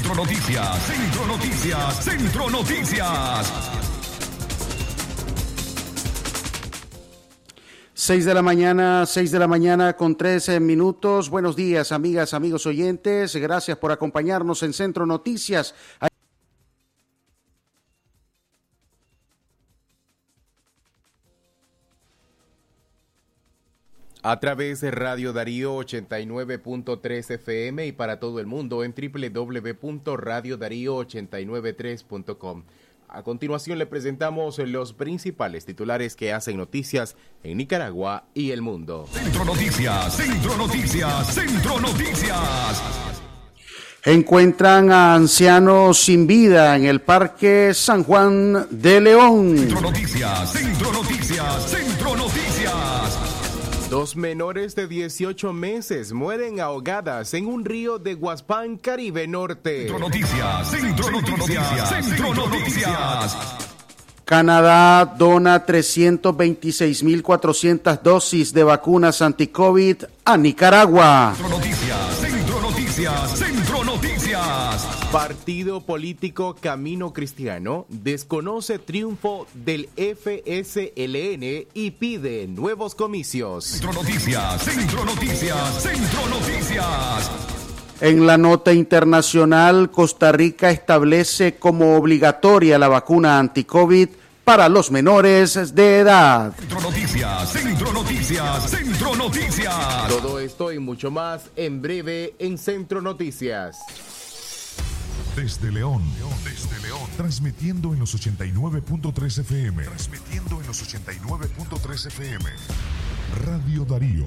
Centro Noticias, Centro Noticias, Centro Noticias. 6 de la mañana, 6 de la mañana con 13 minutos. Buenos días, amigas, amigos oyentes. Gracias por acompañarnos en Centro Noticias. A través de Radio Darío 89.3 FM y para todo el mundo en www.radiodarío893.com. A continuación le presentamos los principales titulares que hacen noticias en Nicaragua y el mundo. Centro Noticias, Centro Noticias, Centro Noticias. Encuentran a ancianos sin vida en el Parque San Juan de León. Centro Noticias, Centro Noticias, Centro Noticias. Dos menores de 18 meses mueren ahogadas en un río de Guaspán, Caribe Norte. Centro Noticias, Centro Noticias, Centro Noticias. Canadá dona 326.400 dosis de vacunas anti-COVID a Nicaragua. Centro Noticias, Noticias, Centro Noticias. Partido político Camino Cristiano desconoce triunfo del FSLN y pide nuevos comicios. Centro Noticias, Centro Noticias, Centro Noticias. En la nota internacional, Costa Rica establece como obligatoria la vacuna anti-COVID para los menores de edad. Centro Noticias, Centro Noticias, Centro Noticias. Todo esto y mucho más en breve en Centro Noticias. Desde León, desde León, transmitiendo en los 89.3 FM, transmitiendo en los 89.3 FM. Radio Darío.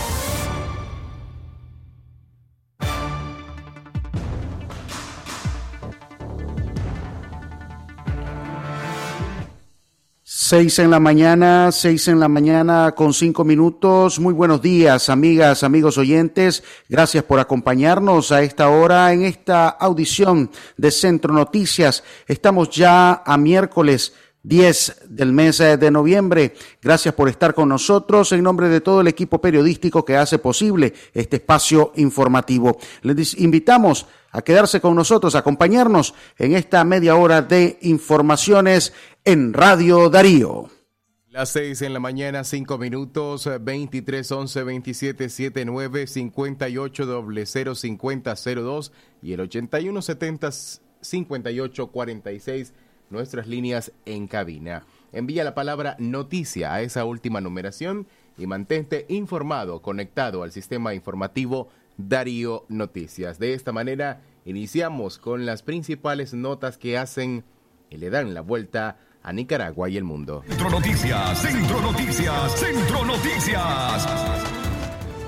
Seis en la mañana, seis en la mañana con cinco minutos. Muy buenos días, amigas, amigos oyentes. Gracias por acompañarnos a esta hora en esta audición de Centro Noticias. Estamos ya a miércoles 10 del mes de noviembre. Gracias por estar con nosotros en nombre de todo el equipo periodístico que hace posible este espacio informativo. Les invitamos quedarse con nosotros, a acompañarnos en esta media hora de informaciones en Radio Darío. Las seis en la mañana, cinco minutos, 23 11 27 79 58 00 50 02 y el 81 70 58 46 nuestras líneas en cabina. Envía la palabra noticia a esa última numeración y mantente informado, conectado al sistema informativo Darío Noticias. De esta manera, iniciamos con las principales notas que hacen y le dan la vuelta a Nicaragua y el mundo. Centro Noticias, Centro Noticias, Centro Noticias.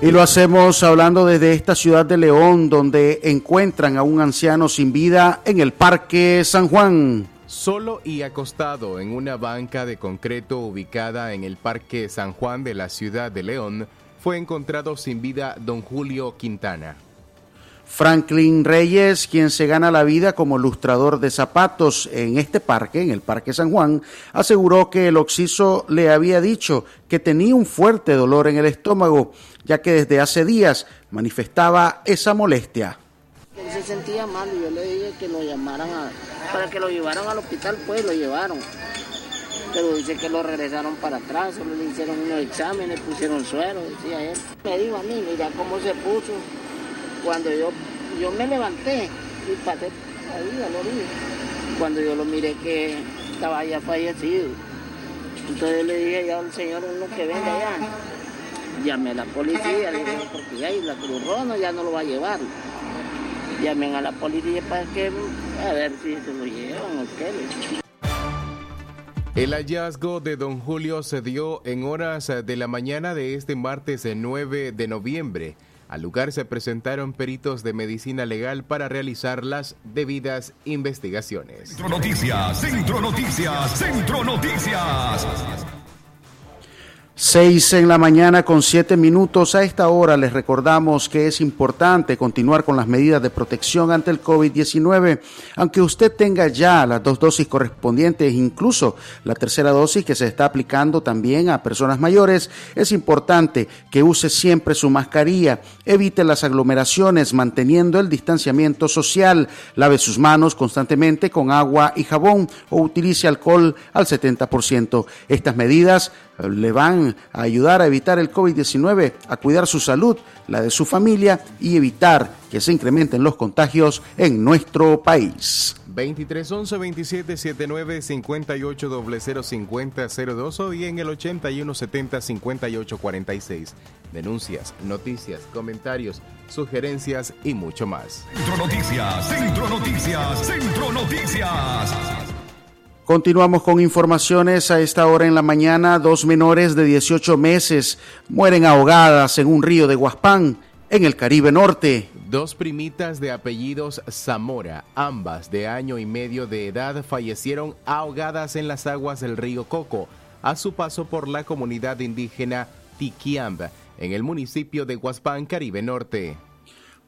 Y lo hacemos hablando desde esta ciudad de León, donde encuentran a un anciano sin vida en el Parque San Juan. Solo y acostado en una banca de concreto ubicada en el Parque San Juan de la ciudad de León, fue encontrado sin vida don Julio Quintana. Franklin Reyes, quien se gana la vida como lustrador de zapatos en este parque, en el Parque San Juan, aseguró que el occiso le había dicho que tenía un fuerte dolor en el estómago, ya que desde hace días manifestaba esa molestia. Él se sentía mal y yo le dije que lo llamaran a, para que lo llevaran al hospital, pues lo llevaron. Pero dice que lo regresaron para atrás, solo le hicieron unos exámenes, pusieron suero, decía él. Me dijo a mí, mira cómo se puso. Cuando yo, yo me levanté y pasé ahí a la orilla. Cuando yo lo miré que estaba ya fallecido. Entonces le dije ya al señor uno que venga allá. Llamé a la policía, le dije, porque ya la Cruz Roja ya no lo va a llevar llamen a la policía para que a ver si se lo llevan o qué. El hallazgo de don Julio se dio en horas de la mañana de este martes 9 de noviembre. Al lugar se presentaron peritos de medicina legal para realizar las debidas investigaciones. Centro Noticias, Centro Noticias, Centro Noticias. Seis en la mañana con siete minutos. A esta hora les recordamos que es importante continuar con las medidas de protección ante el COVID-19. Aunque usted tenga ya las dos dosis correspondientes, incluso la tercera dosis que se está aplicando también a personas mayores, es importante que use siempre su mascarilla, evite las aglomeraciones manteniendo el distanciamiento social, lave sus manos constantemente con agua y jabón o utilice alcohol al 70%. Estas medidas le van a ayudar a evitar el COVID-19, a cuidar su salud, la de su familia y evitar que se incrementen los contagios en nuestro país. 23 11 27 79 58 00 50 02 o y en el 81 70 58 46. Denuncias, noticias, comentarios, sugerencias y mucho más. Centro Noticias, Centro Noticias, Centro Noticias. Continuamos con informaciones a esta hora en la mañana. Dos menores de 18 meses mueren ahogadas en un río de Guaspán, en el Caribe Norte. Dos primitas de apellidos Zamora, ambas de año y medio de edad, fallecieron ahogadas en las aguas del río Coco a su paso por la comunidad indígena Tiquiamba, en el municipio de Guaspán, Caribe Norte.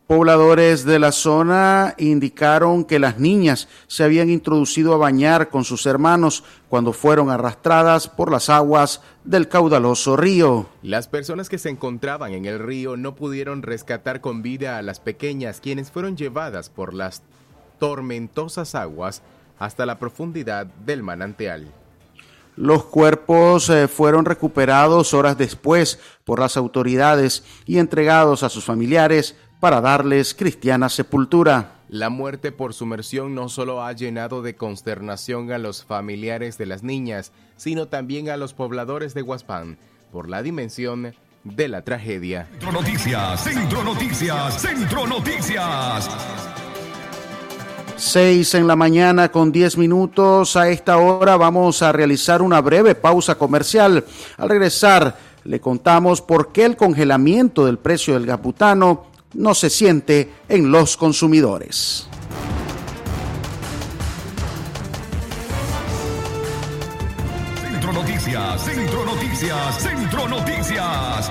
Pobladores de la zona indicaron que las niñas se habían introducido a bañar con sus hermanos cuando fueron arrastradas por las aguas del caudaloso río. Las personas que se encontraban en el río no pudieron rescatar con vida a las pequeñas quienes fueron llevadas por las tormentosas aguas hasta la profundidad del manantial. Los cuerpos eh, fueron recuperados horas después por las autoridades y entregados a sus familiares para darles cristiana sepultura. La muerte por sumersión no solo ha llenado de consternación a los familiares de las niñas, sino también a los pobladores de Huaspán, por la dimensión de la tragedia. Centro Noticias, Centro Noticias, Centro Noticias. Seis en la mañana con diez minutos. A esta hora vamos a realizar una breve pausa comercial. Al regresar, le contamos por qué el congelamiento del precio del gaputano no se siente en los consumidores. Centro Noticias, Centro Noticias, Centro Noticias.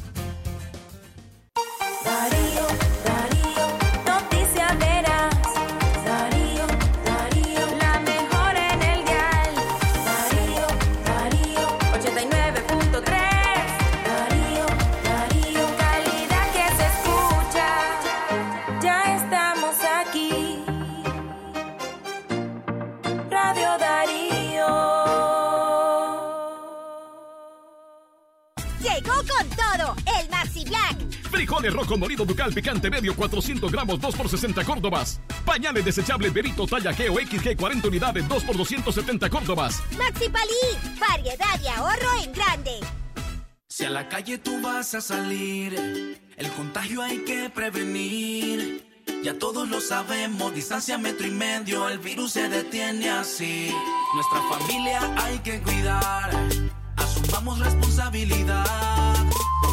Ducal picante medio 400 gramos 2 por 60 córdobas. Pañales desechables Berito talla G o XG 40 unidades 2 por 270 córdobas. Maxi Palí, variedad y ahorro en grande. Si a la calle tú vas a salir, el contagio hay que prevenir. Ya todos lo sabemos, distancia metro y medio, el virus se detiene así. Nuestra familia hay que cuidar Tengamos responsabilidad.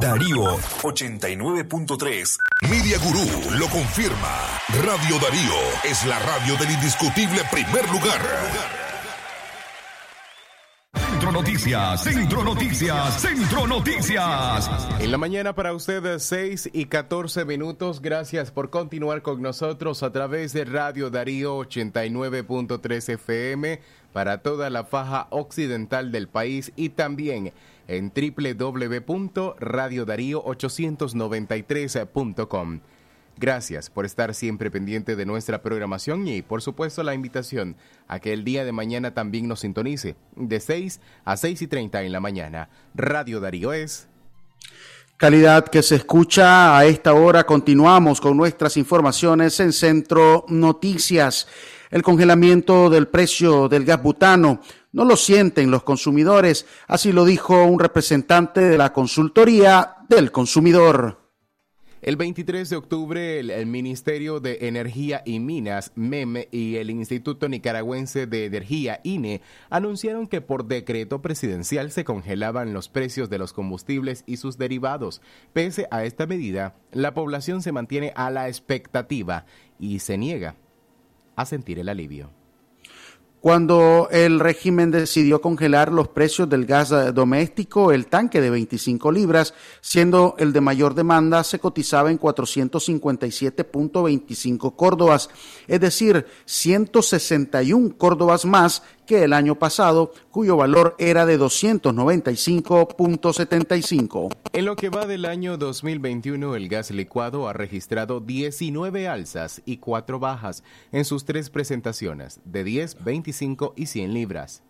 Darío 89.3. Media Gurú lo confirma. Radio Darío es la radio del indiscutible primer lugar. Centro Noticias, Centro Noticias, Centro Noticias. En la mañana para ustedes 6 y 14 minutos. Gracias por continuar con nosotros a través de Radio Darío 89.3 FM para toda la faja occidental del país y también en www.radiodarío893.com. Gracias por estar siempre pendiente de nuestra programación y por supuesto la invitación a que el día de mañana también nos sintonice de 6 a 6 y 30 en la mañana. Radio Darío es... Calidad que se escucha a esta hora. Continuamos con nuestras informaciones en Centro Noticias. El congelamiento del precio del gas butano no lo sienten los consumidores, así lo dijo un representante de la consultoría del consumidor. El 23 de octubre, el, Ministerio de Energía y Minas, MEM, y el Instituto Nicaragüense de Energía, INE, anunciaron que por decreto presidencial se congelaban los precios de los combustibles y sus derivados. Pese a esta medida, la población se mantiene a la expectativa y se niega a sentir el alivio cuando el régimen decidió congelar los precios del gas doméstico, el tanque de 25 libras, siendo el de mayor demanda, se cotizaba en 457.25 córdobas, es decir, 161 córdobas más que el año pasado, cuyo valor era de 295.75. En lo que va del año 2021, el gas licuado ha registrado 19 alzas y 4 bajas en sus tres presentaciones, de 10, 25 y 100 libras.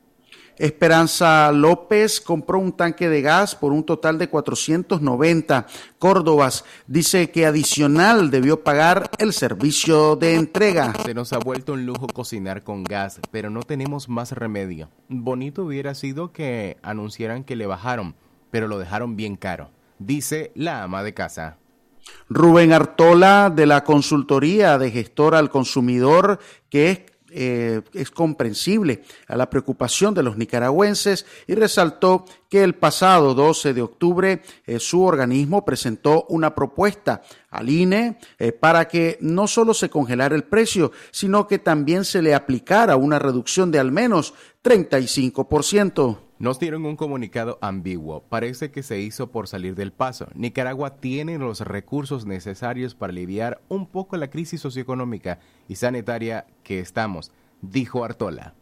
Esperanza López compró un tanque de gas por un total de 490 córdobas. Dice que adicional debió pagar el servicio de entrega. Se nos ha vuelto un lujo cocinar con gas, pero no tenemos más remedio. Bonito hubiera sido que anunciaran que le bajaron, pero lo dejaron bien caro, dice la ama de casa. Rubén Artola de la consultoría de gestor al consumidor, que es eh, es comprensible a la preocupación de los nicaragüenses y resaltó que el pasado 12 de octubre eh, su organismo presentó una propuesta al INE eh, para que no solo se congelara el precio, sino que también se le aplicara una reducción de al menos 35%. Nos dieron un comunicado ambiguo. Parece que se hizo por salir del paso. Nicaragua tiene los recursos necesarios para aliviar un poco la crisis socioeconómica y sanitaria que estamos, dijo Artola.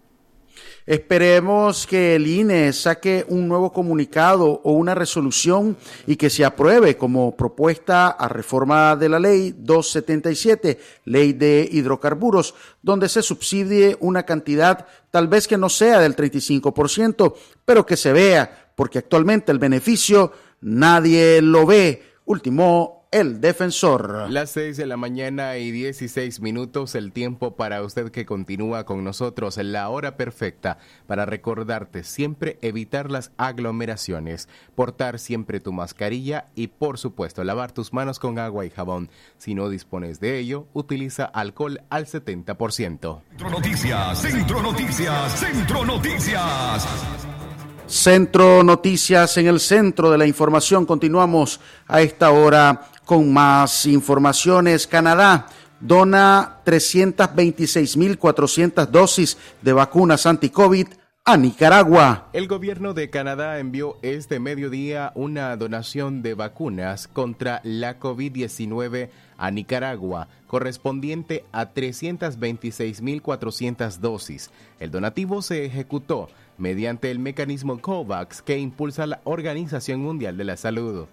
Esperemos que el INE saque un nuevo comunicado o una resolución y que se apruebe como propuesta a reforma de la ley 277, ley de hidrocarburos, donde se subsidie una cantidad tal vez que no sea del 35%, pero que se vea, porque actualmente el beneficio nadie lo ve. Último el defensor. Las 6 de la mañana y 16 minutos, el tiempo para usted que continúa con nosotros, la hora perfecta para recordarte siempre evitar las aglomeraciones, portar siempre tu mascarilla y por supuesto lavar tus manos con agua y jabón. Si no dispones de ello, utiliza alcohol al 70%. Centro Noticias, Centro Noticias, Centro Noticias. Centro Noticias en el centro de la información. Continuamos a esta hora con más informaciones. Canadá dona 326.400 dosis de vacunas anti-COVID a Nicaragua. El gobierno de Canadá envió este mediodía una donación de vacunas contra la COVID-19 a Nicaragua, correspondiente a 326.400 dosis. El donativo se ejecutó mediante el mecanismo COVAX que impulsa la Organización Mundial de la Salud.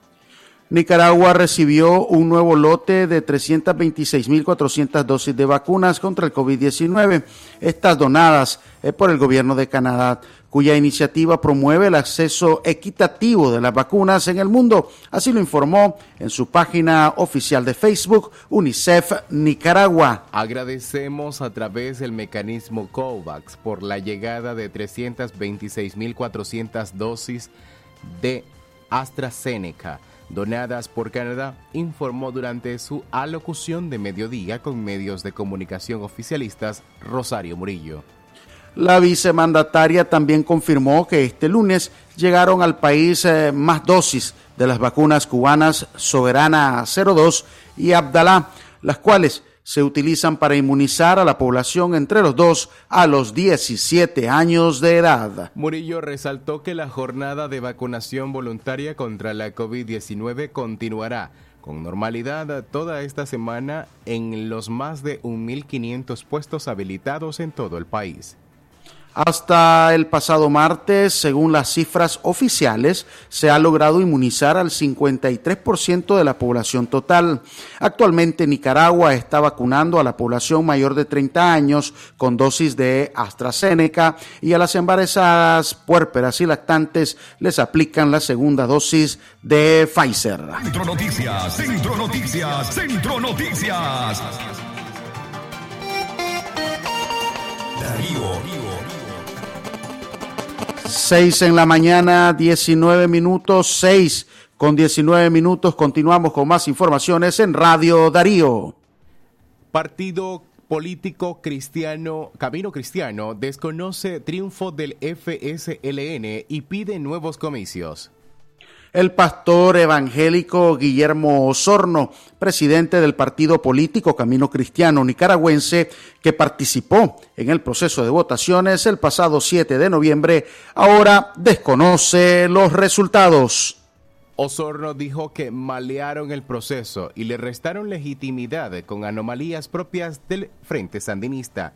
Nicaragua recibió un nuevo lote de 326.400 dosis de vacunas contra el COVID-19, estas donadas por el gobierno de Canadá, cuya iniciativa promueve el acceso equitativo de las vacunas en el mundo. Así lo informó en su página oficial de Facebook UNICEF Nicaragua. Agradecemos a través del mecanismo COVAX por la llegada de 326.400 dosis de AstraZeneca donadas por Canadá, informó durante su alocución de mediodía con medios de comunicación oficialistas Rosario Murillo. La vicemandataria también confirmó que este lunes llegaron al país eh, más dosis de las vacunas cubanas Soberana 02 y Abdalá, las cuales se utilizan para inmunizar a la población entre los 2 a los 17 años de edad. Murillo resaltó que la jornada de vacunación voluntaria contra la COVID-19 continuará con normalidad toda esta semana en los más de 1.500 puestos habilitados en todo el país. Hasta el pasado martes, según las cifras oficiales, se ha logrado inmunizar al 53% de la población total. Actualmente Nicaragua está vacunando a la población mayor de 30 años con dosis de AstraZeneca y a las embarazadas, puérperas y lactantes les aplican la segunda dosis de Pfizer. Centro Noticias, Centro Noticias, Centro Noticias. Darío. 6 en la mañana, 19 minutos, 6 con 19 minutos. Continuamos con más informaciones en Radio Darío. Partido político cristiano, Camino Cristiano, desconoce triunfo del FSLN y pide nuevos comicios el pastor evangélico Guillermo Osorno, presidente del partido político Camino Cristiano Nicaragüense, que participó en el proceso de votaciones el pasado 7 de noviembre, ahora desconoce los resultados. Osorno dijo que malearon el proceso y le restaron legitimidad con anomalías propias del Frente Sandinista.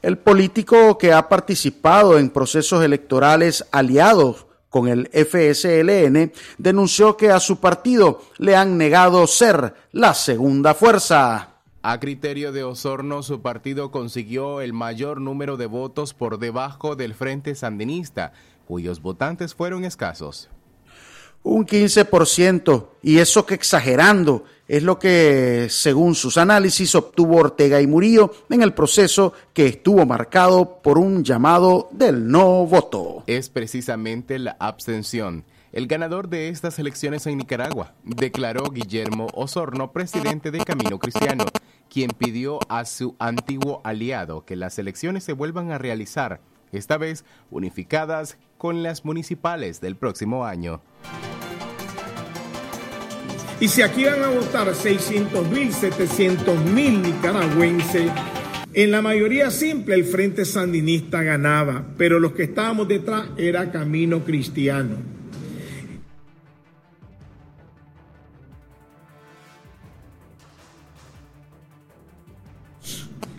El político que ha participado en procesos electorales aliados con el FSLN, denunció que a su partido le han negado ser la segunda fuerza. A criterio de Osorno, su partido consiguió el mayor número de votos por debajo del Frente Sandinista, cuyos votantes fueron escasos. Un 15%, y eso que exagerando, es lo que, según sus análisis, obtuvo Ortega y Murillo en el proceso que estuvo marcado por un llamado del no voto. Es precisamente la abstención. El ganador de estas elecciones en Nicaragua, declaró Guillermo Osorno, presidente de Camino Cristiano, quien pidió a su antiguo aliado que las elecciones se vuelvan a realizar, esta vez unificadas con las municipales del próximo año. Y si aquí van a votar 600 mil, 700 mil nicaragüenses, en la mayoría simple el Frente Sandinista ganaba, pero los que estábamos detrás era Camino Cristiano.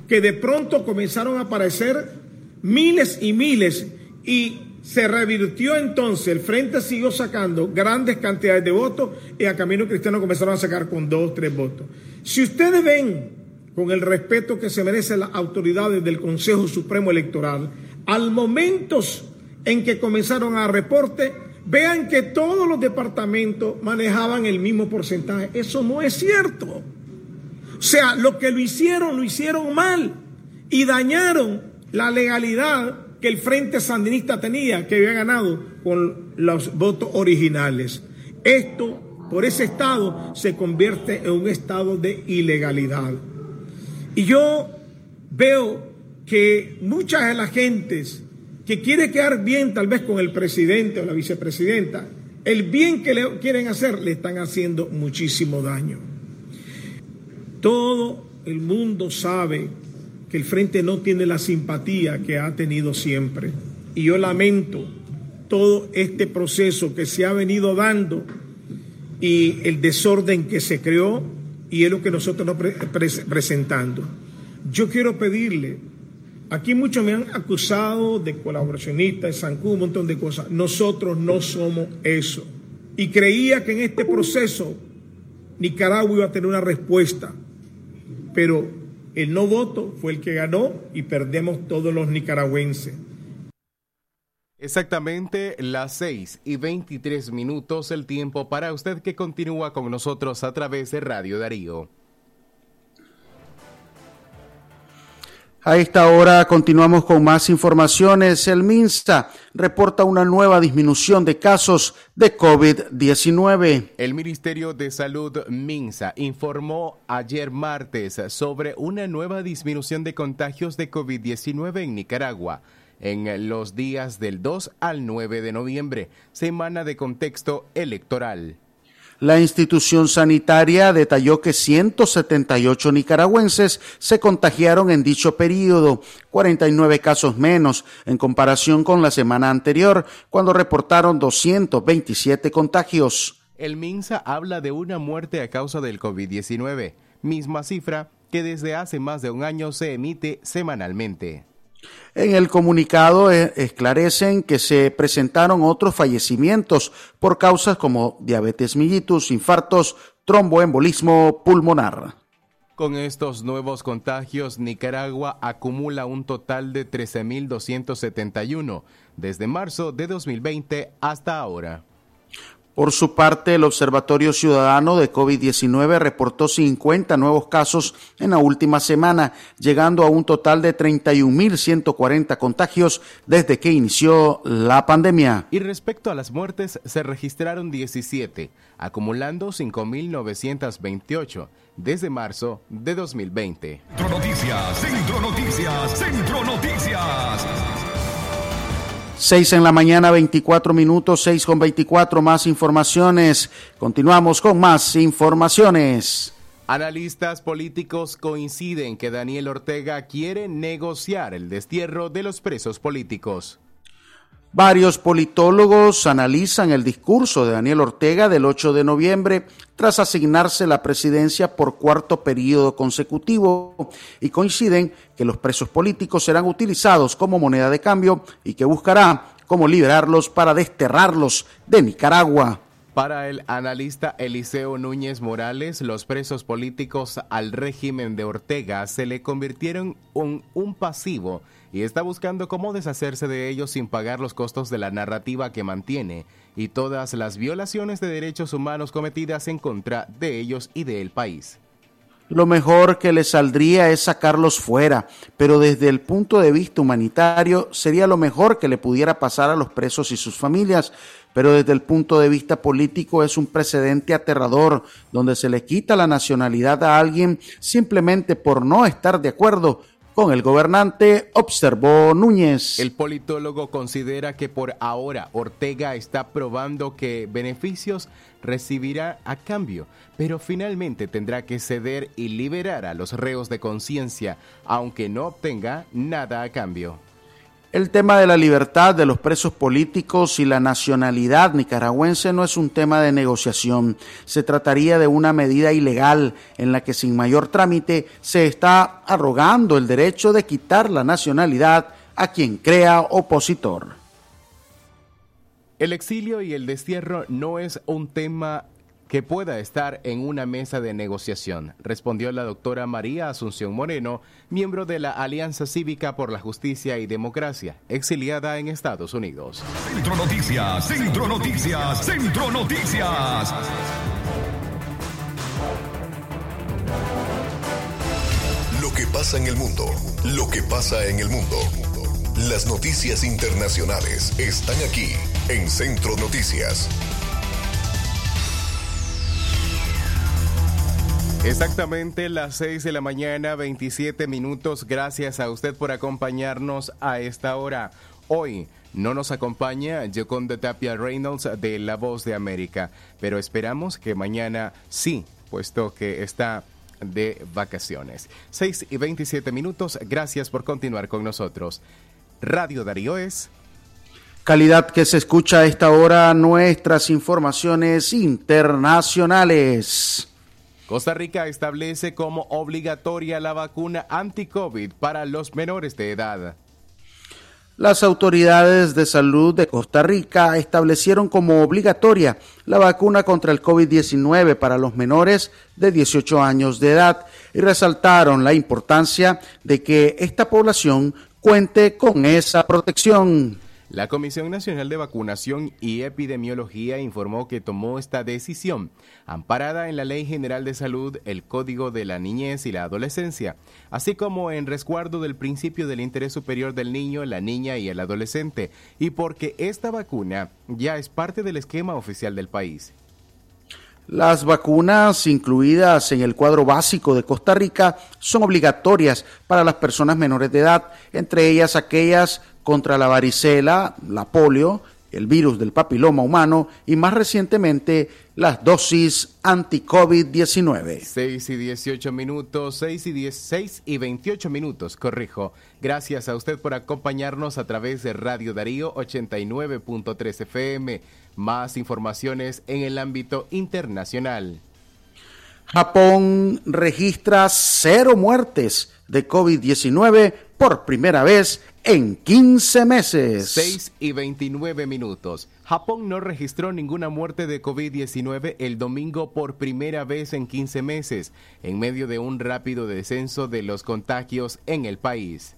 Que de pronto comenzaron a aparecer miles y miles y se revirtió entonces, el frente siguió sacando grandes cantidades de votos y a Camino Cristiano comenzaron a sacar con dos, tres votos. Si ustedes ven con el respeto que se merecen las autoridades del Consejo Supremo Electoral, al momento en que comenzaron a reporte, vean que todos los departamentos manejaban el mismo porcentaje. Eso no es cierto. O sea, lo que lo hicieron, lo hicieron mal y dañaron la legalidad que el Frente Sandinista tenía, que había ganado con los votos originales. Esto, por ese estado, se convierte en un estado de ilegalidad. Y yo veo que muchas de las gentes que quiere quedar bien tal vez con el presidente o la vicepresidenta, el bien que le quieren hacer le están haciendo muchísimo daño. Todo el mundo sabe que el frente no tiene la simpatía que ha tenido siempre. Y yo lamento todo este proceso que se ha venido dando y el desorden que se creó y es lo que nosotros nos presentando. Yo quiero pedirle, aquí muchos me han acusado de colaboracionista, de Sancú, un montón de cosas. Nosotros no somos eso. y creía que en este proceso Nicaragua iba a tener una respuesta, pero el no voto fue el que ganó y perdemos todos los nicaragüenses. Exactamente las 6 y 23 minutos el tiempo para usted que continúa con nosotros a través de Radio Darío. A esta hora continuamos con más informaciones. El MINSA reporta una nueva disminución de casos de COVID-19. El Ministerio de Salud MINSA informó ayer martes sobre una nueva disminución de contagios de COVID-19 en Nicaragua en los días del 2 al 9 de noviembre, semana de contexto electoral. La institución sanitaria detalló que 178 nicaragüenses se contagiaron en dicho periodo, 49 casos menos en comparación con la semana anterior, cuando reportaron 227 contagios. El MINSA habla de una muerte a causa del COVID-19, misma cifra que desde hace más de un año se emite semanalmente. En el comunicado eh, esclarecen que se presentaron otros fallecimientos por causas como diabetes mellitus, infartos, tromboembolismo pulmonar. Con estos nuevos contagios, Nicaragua acumula un total de 13.271 desde marzo de 2020 hasta ahora. Por su parte, el Observatorio Ciudadano de COVID-19 reportó 50 nuevos casos en la última semana, llegando a un total de 31.140 contagios desde que inició la pandemia. Y respecto a las muertes, se registraron 17, acumulando 5.928 desde marzo de 2020. Centro Noticias, Centro Noticias, Centro Noticias. 6 en la mañana, 24 minutos, 6 con 24 más informaciones. Continuamos con más informaciones. Analistas políticos coinciden que Daniel Ortega quiere negociar el destierro de los presos políticos. Varios politólogos analizan el discurso de Daniel Ortega del 8 de noviembre tras asignarse la presidencia por cuarto periodo consecutivo y coinciden que los presos políticos serán utilizados como moneda de cambio y que buscará cómo liberarlos para desterrarlos de Nicaragua. Para el analista Eliseo Núñez Morales, los presos políticos al régimen de Ortega se le convirtieron en un pasivo y está buscando cómo deshacerse de ellos sin pagar los costos de la narrativa que mantiene y todas las violaciones de derechos humanos cometidas en contra de ellos y del país. Lo mejor que le saldría es sacarlos fuera, pero desde el punto de vista humanitario sería lo mejor que le pudiera pasar a los presos y sus familias, pero desde el punto de vista político es un precedente aterrador donde se le quita la nacionalidad a alguien simplemente por no estar de acuerdo con el gobernante, observó Núñez. El politólogo considera que por ahora Ortega está probando que beneficios recibirá a cambio, pero finalmente tendrá que ceder y liberar a los reos de conciencia, aunque no obtenga nada a cambio. El tema de la libertad de los presos políticos y la nacionalidad nicaragüense no es un tema de negociación. Se trataría de una medida ilegal en la que sin mayor trámite se está arrogando el derecho de quitar la nacionalidad a quien crea opositor. El exilio y el destierro no es un tema que pueda estar en una mesa de negociación, respondió la doctora María Asunción Moreno, miembro de la Alianza Cívica por la Justicia y Democracia, exiliada en Estados Unidos. Centro Noticias, Centro Noticias, Centro Noticias. Lo que pasa en el mundo, lo que pasa en el mundo. Las noticias internacionales están aquí en Centro Noticias. Exactamente las 6 de la mañana, 27 minutos. Gracias a usted por acompañarnos a esta hora. Hoy no nos acompaña Joconda Tapia Reynolds de La Voz de América, pero esperamos que mañana sí, puesto que está de vacaciones. 6 y 27 minutos. Gracias por continuar con nosotros. Radio Darío es calidad que se escucha a esta hora nuestras informaciones internacionales. Costa Rica establece como obligatoria la vacuna anti-COVID para los menores de edad. Las autoridades de salud de Costa Rica establecieron como obligatoria la vacuna contra el COVID-19 para los menores de 18 años de edad y resaltaron la importancia de que esta población cuente con esa protección. La Comisión Nacional de Vacunación y Epidemiología informó que tomó esta decisión amparada en la Ley General de Salud, el Código de la Niñez y la Adolescencia, así como en resguardo del principio del interés superior del niño, la niña y el adolescente, y porque esta vacuna ya es parte del esquema oficial del país. Las vacunas incluidas en el cuadro básico de Costa Rica son obligatorias para las personas menores de edad, entre ellas aquellas contra la varicela, la polio, el virus del papiloma humano y más recientemente las dosis anti-COVID-19. 6 y 18 minutos, 6 y 16 y 28 minutos, corrijo. Gracias a usted por acompañarnos a través de Radio Darío 89.3 FM. Más informaciones en el ámbito internacional. Japón registra cero muertes de COVID-19 por primera vez en 15 meses. 6 y 29 minutos. Japón no registró ninguna muerte de COVID-19 el domingo por primera vez en 15 meses, en medio de un rápido descenso de los contagios en el país.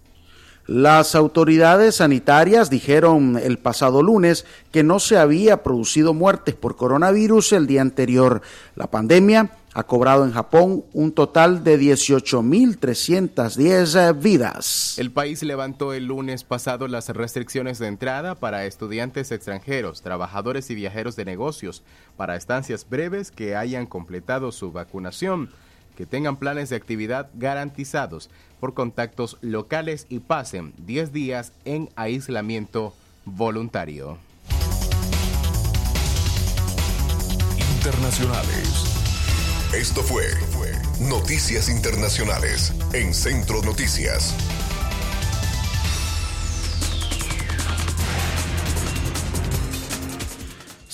Las autoridades sanitarias dijeron el pasado lunes que no se había producido muertes por coronavirus el día anterior. La pandemia ha cobrado en Japón un total de 18.310 vidas. El país levantó el lunes pasado las restricciones de entrada para estudiantes extranjeros, trabajadores y viajeros de negocios para estancias breves que hayan completado su vacunación que tengan planes de actividad garantizados por contactos locales y pasen 10 días en aislamiento voluntario. Internacionales. Esto fue Noticias Internacionales en Centro Noticias.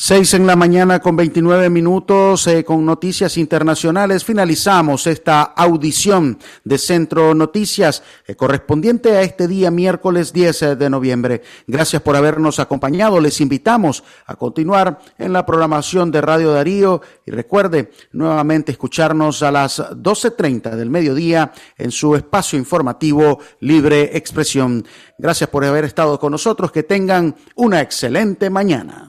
Seis en la mañana con 29 minutos eh, con noticias internacionales. Finalizamos esta audición de Centro Noticias eh, correspondiente a este día miércoles 10 eh, de noviembre. Gracias por habernos acompañado. Les invitamos a continuar en la programación de Radio Darío y recuerde nuevamente escucharnos a las 12.30 del mediodía en su espacio informativo Libre Expresión. Gracias por haber estado con nosotros. Que tengan una excelente mañana.